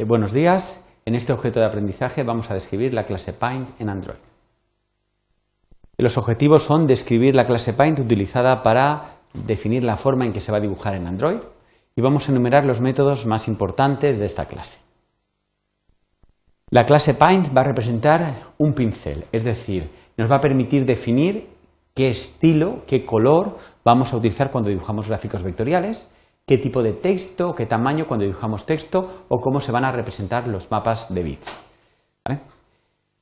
Eh, buenos días. En este objeto de aprendizaje vamos a describir la clase Paint en Android. Los objetivos son describir la clase Paint utilizada para definir la forma en que se va a dibujar en Android y vamos a enumerar los métodos más importantes de esta clase. La clase Paint va a representar un pincel, es decir, nos va a permitir definir qué estilo, qué color vamos a utilizar cuando dibujamos gráficos vectoriales qué tipo de texto, qué tamaño cuando dibujamos texto o cómo se van a representar los mapas de bits.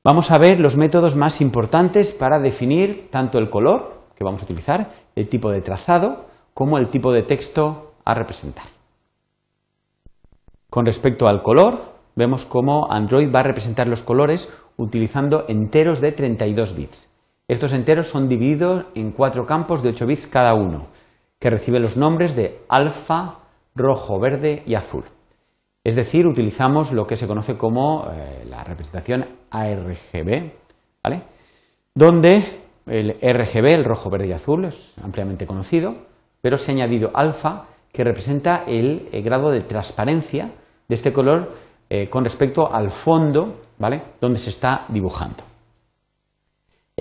Vamos a ver los métodos más importantes para definir tanto el color que vamos a utilizar, el tipo de trazado, como el tipo de texto a representar. Con respecto al color, vemos cómo Android va a representar los colores utilizando enteros de 32 bits. Estos enteros son divididos en cuatro campos de 8 bits cada uno que recibe los nombres de alfa, rojo, verde y azul. Es decir, utilizamos lo que se conoce como eh, la representación ARGB, ¿vale? donde el RGB, el rojo, verde y azul, es ampliamente conocido, pero se ha añadido alfa, que representa el, el grado de transparencia de este color eh, con respecto al fondo ¿vale? donde se está dibujando.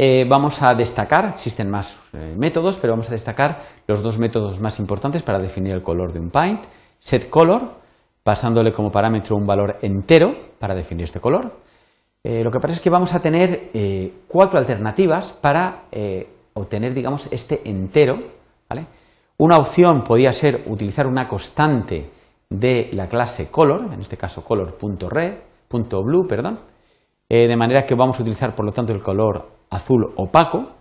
Eh, vamos a destacar, existen más eh, métodos, pero vamos a destacar los dos métodos más importantes para definir el color de un paint. SetColor, pasándole como parámetro un valor entero para definir este color. Eh, lo que pasa es que vamos a tener cuatro alternativas para obtener, digamos, este entero. Una opción podría ser utilizar una constante de la clase color, en este caso color.red.blue, perdón, de manera que vamos a utilizar, por lo tanto, el color azul opaco.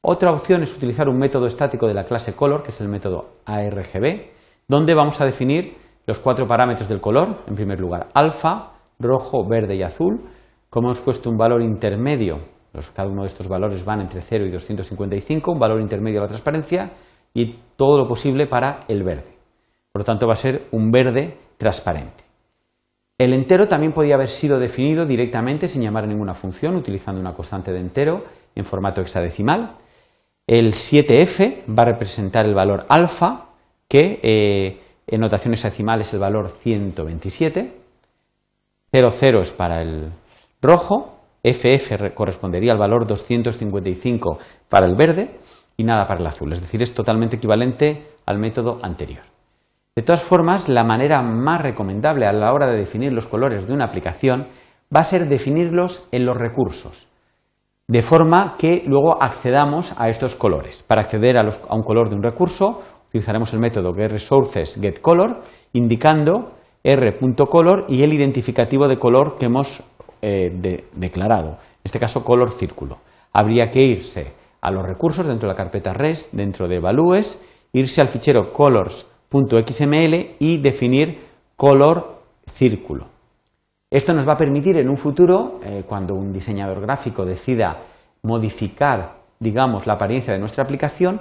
Otra opción es utilizar un método estático de la clase color, que es el método ARGB, donde vamos a definir los cuatro parámetros del color. En primer lugar, alfa, rojo, verde y azul. Como hemos puesto un valor intermedio, cada uno de estos valores van entre 0 y 255, un valor intermedio a la transparencia y todo lo posible para el verde. Por lo tanto, va a ser un verde transparente. El entero también podía haber sido definido directamente sin llamar a ninguna función, utilizando una constante de entero en formato hexadecimal. El 7f va a representar el valor alfa, que eh, en notación hexadecimal es el valor 127. 00 es para el rojo, FF correspondería al valor 255 para el verde y nada para el azul. Es decir, es totalmente equivalente al método anterior. De todas formas, la manera más recomendable a la hora de definir los colores de una aplicación va a ser definirlos en los recursos, de forma que luego accedamos a estos colores. Para acceder a, un color de un recurso, utilizaremos el método getResourcesGetColor, indicando r.color y el identificativo de color que hemos eh, declarado, en este caso color círculo. Habría que irse a los recursos dentro de la carpeta res, dentro de values, irse al fichero colors .xml y definir color círculo. Esto nos va a permitir en un futuro, eh, cuando un diseñador gráfico decida modificar, digamos, la apariencia de nuestra aplicación,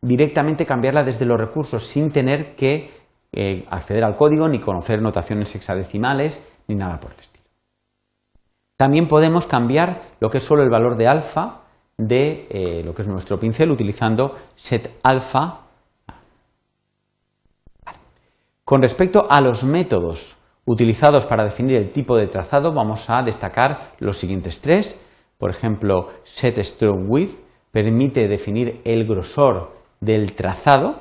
directamente cambiarla desde los recursos sin tener que eh, acceder al código ni conocer notaciones hexadecimales ni nada por el estilo. También podemos cambiar lo que es solo el valor de alfa de eh, lo que es nuestro pincel utilizando setAlpha con respecto a los métodos utilizados para definir el tipo de trazado, vamos a destacar los siguientes tres. Por ejemplo, setStrokeWidth permite definir el grosor del trazado.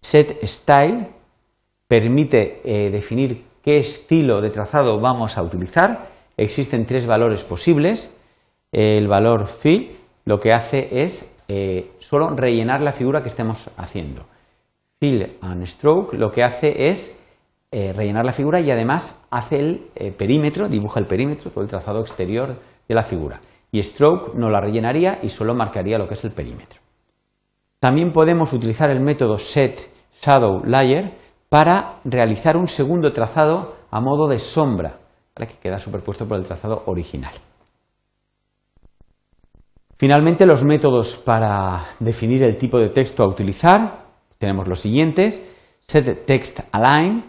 setStyle permite eh, definir qué estilo de trazado vamos a utilizar. Existen tres valores posibles. El valor fill lo que hace es eh, solo rellenar la figura que estemos haciendo. Fill and Stroke lo que hace es eh, rellenar la figura y además hace el eh, perímetro, dibuja el perímetro, todo el trazado exterior de la figura. Y Stroke no la rellenaría y solo marcaría lo que es el perímetro. También podemos utilizar el método Set Shadow Layer para realizar un segundo trazado a modo de sombra, que queda superpuesto por el trazado original. Finalmente, los métodos para definir el tipo de texto a utilizar tenemos los siguientes, setTextAlign,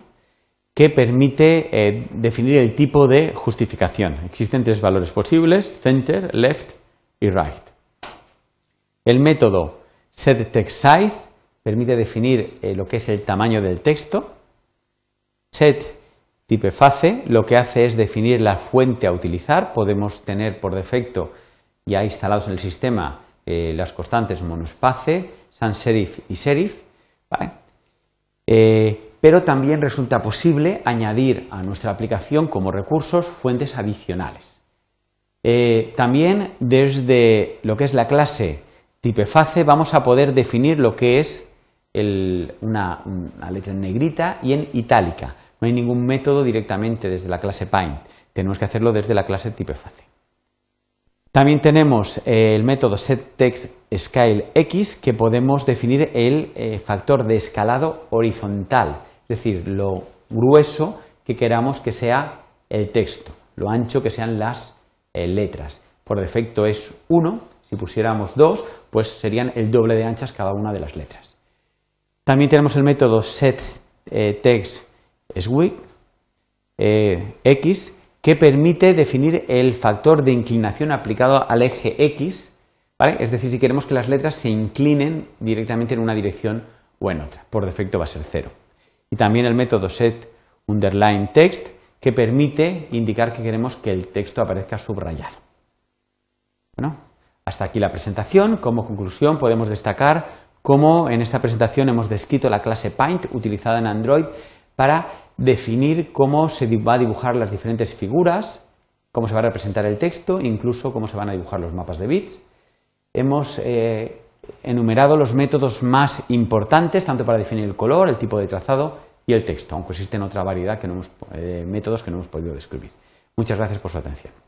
que permite eh, definir el tipo de justificación. Existen tres valores posibles, center, left y right. El método setTextSize permite definir eh, lo que es el tamaño del texto. Set typeface lo que hace es definir la fuente a utilizar. Podemos tener por defecto ya instalados en el sistema eh, las constantes monospace, sans serif y serif. Eh, pero también resulta posible añadir a nuestra aplicación como recursos fuentes adicionales. Eh, también desde lo que es la clase typeface vamos a poder definir lo que es una, letra en negrita y en itálica. No hay ningún método directamente desde la clase Paint. Tenemos que hacerlo desde la clase typeface. También tenemos eh, el método setTextScaleX que podemos definir el eh, factor de escalado horizontal, es decir, lo grueso que queramos que sea el texto, lo ancho que sean las eh, letras. Por defecto es 1, si pusiéramos 2, pues serían el doble de anchas cada una de las letras. También tenemos el método setTextSwitch X que permite definir el factor de inclinación aplicado al eje X, es decir, si queremos que las letras se inclinen directamente en una dirección o en otra. Por defecto va a ser cero. Y también el método set underline text que permite indicar que queremos que el texto aparezca subrayado. Bueno, hasta aquí la presentación. Como conclusión podemos destacar cómo en esta presentación hemos descrito la clase Paint utilizada en Android para definir cómo se va a dibujar las diferentes figuras, cómo se va a representar el texto, incluso cómo se van a dibujar los mapas de bits. Hemos eh, enumerado los métodos más importantes, tanto para definir el color, el tipo de trazado y el texto, aunque existen otra variedad de eh, métodos que no hemos podido describir. Muchas gracias por su atención.